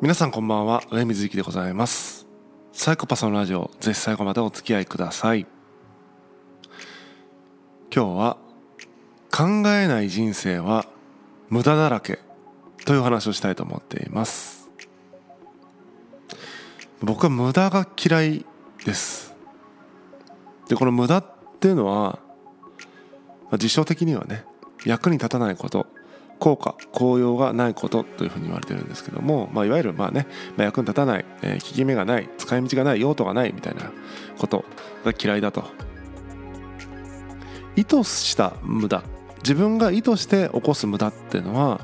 皆さんこんばんは。上水幸でございます。サイコパスのラジオぜひ最後までお付き合いください。今日は考えない人生は無駄だらけという話をしたいと思っています。僕は無駄が嫌いです。でこの無駄っていうのは実証的にはね役に立たないこと。効果効用がないことというふうに言われてるんですけども、まあ、いわゆるまあね、まあ、役に立たない、えー、効き目がない使い道がない用途がないみたいなことが嫌いだと。意図した無駄。自分が意図して起こす無駄っていうのは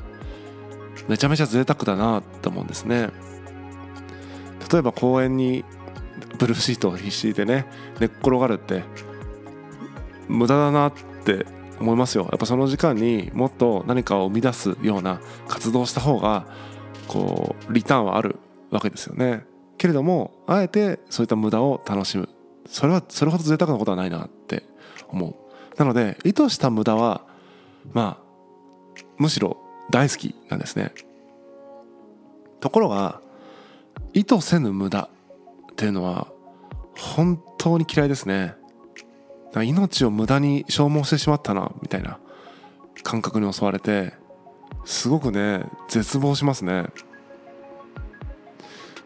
めちゃめちゃ贅沢だなと思うんですね。例えば公園にブルーシートを敷いてね寝っ転がるって無駄だなって思いますよ。やっぱその時間にもっと何かを生み出すような活動した方がこうリターンはあるわけですよね。けれどもあえてそういった無駄を楽しむ。それはそれほど贅沢なことはないなって思う。なので意図した無駄はまあむしろ大好きなんですね。ところが意図せぬ無駄っていうのは本当に嫌いですね。命を無駄に消耗してしまったなみたいな感覚に襲われてすごくね絶望しますね。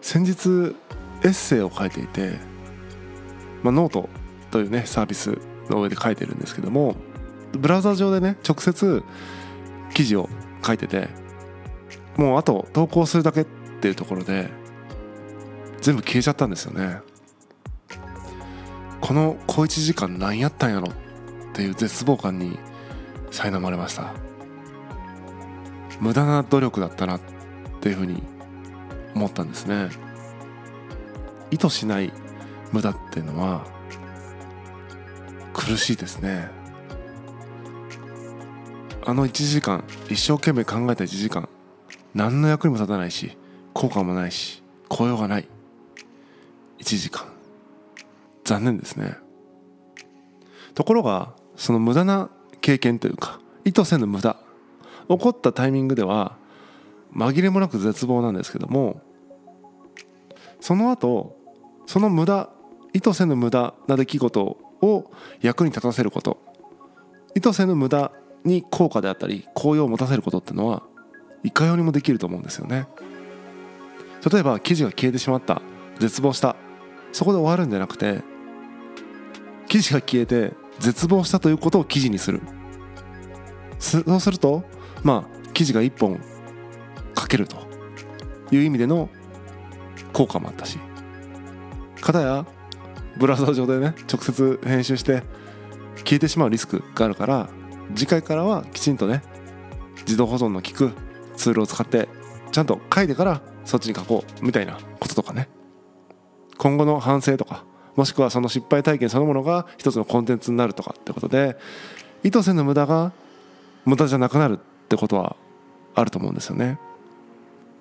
先日エッセイを書いていて、まあ、ノートというねサービスの上で書いてるんですけどもブラウザ上でね直接記事を書いててもうあと投稿するだけっていうところで全部消えちゃったんですよね。この小1時間何やったんやろっていう絶望感に苛まれました。無駄な努力だったなっていうふうに思ったんですね。意図しない無駄っていうのは苦しいですね。あの1時間一生懸命考えた1時間何の役にも立たないし効果もないし効用がない。1時間。残念ですね。ところがその無駄な経験というか意図せぬ無駄。起こったタイミングでは紛れもなく絶望なんですけどもその後その無駄意図せぬ無駄な出来事を役に立たせること。意図せぬ無駄に効果であったり効用を持たせることっていうのはいかようにもできると思うんですよね。例えば記事が消えてしまった。絶望した。そこで終わるんじゃなくて記事が消えて絶望したということを記事にする。そうするとまあ記事が1本書けると。いう意味での効果もあったし。たやブラウザ上でね直接編集して消えてしまうリスクがあるから次回からはきちんとね自動保存の効くツールを使ってちゃんと書いてからそっちに書こうみたいなこととかね。今後の反省とかもしくはその失敗体験そのものが一つのコンテンツになるとかってことで意図せぬ無駄が無駄じゃなくなるってことはあると思うんですよね。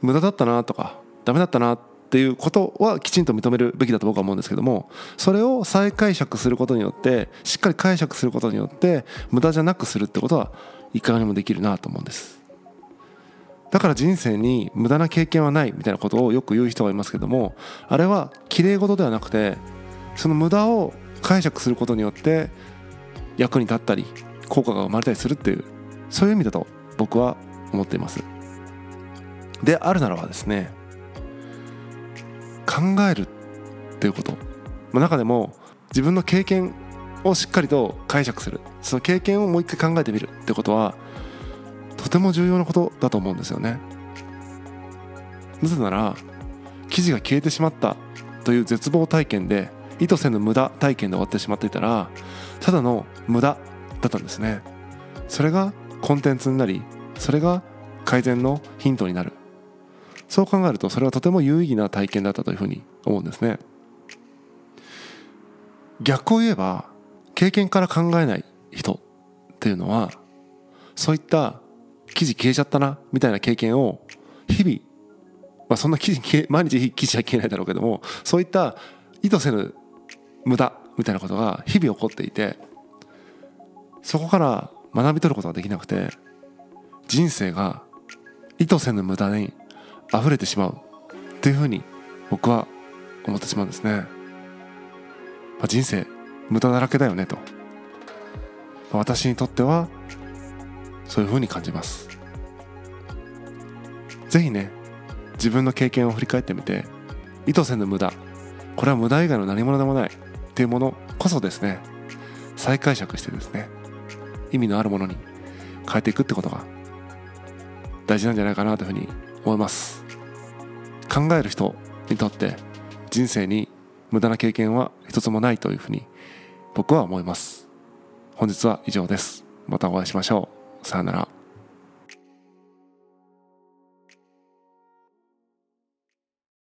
無駄だったなとかダメだったなっていうことはきちんと認めるべきだと僕は思うんですけどもそれを再解釈することによってしっかり解釈することによって無駄じゃなくするってことはいかにもできるなと思うんです。だから人生に無駄な経験はないみたいなことをよく言う人がいますけどもあれは綺麗事ではなくてその無駄を解釈することによって役に立ったり効果が生まれたりするっていうそういう意味だと僕は思っています。であるならばですね考えるっていうこと。まあ中でも自分の経験をしっかりと解釈する。その経験をもう一回考えてみるってことはとても重要なことだと思うんですよね。なぜなら記事が消えてしまったという絶望体験で意図せぬ無駄体験で終わってしまっていたらただの無駄だったんですね。それがコンテンツになりそれが改善のヒントになる。そう考えるとそれはとても有意義な体験だったというふうに思うんですね。逆を言えば経験から考えない人っていうのはそういった記事消えちゃったなみたいな経験を日々まあそんな記事毎日記事は消えないだろうけどもそういった意図せぬ無駄みたいなことが日々起こっていてそこから学び取ることができなくて人生が意図せぬ無駄に溢れてしまうっていうふうに僕は思ってしまうんですね、まあ、人生無駄だらけだよねと、まあ、私にとってはそういうふうに感じます。是非ね自分の経験を振り返ってみて意図せぬ無駄。これは無駄以外の何者でもない。っていうものこそですね再解釈してですね意味のあるものに変えていくってことが大事なんじゃないかなというふうに思います。考える人にとって人生に無駄な経験は一つもないというふうに僕は思います。本日は以上です。またお会いしましょう。さよなら。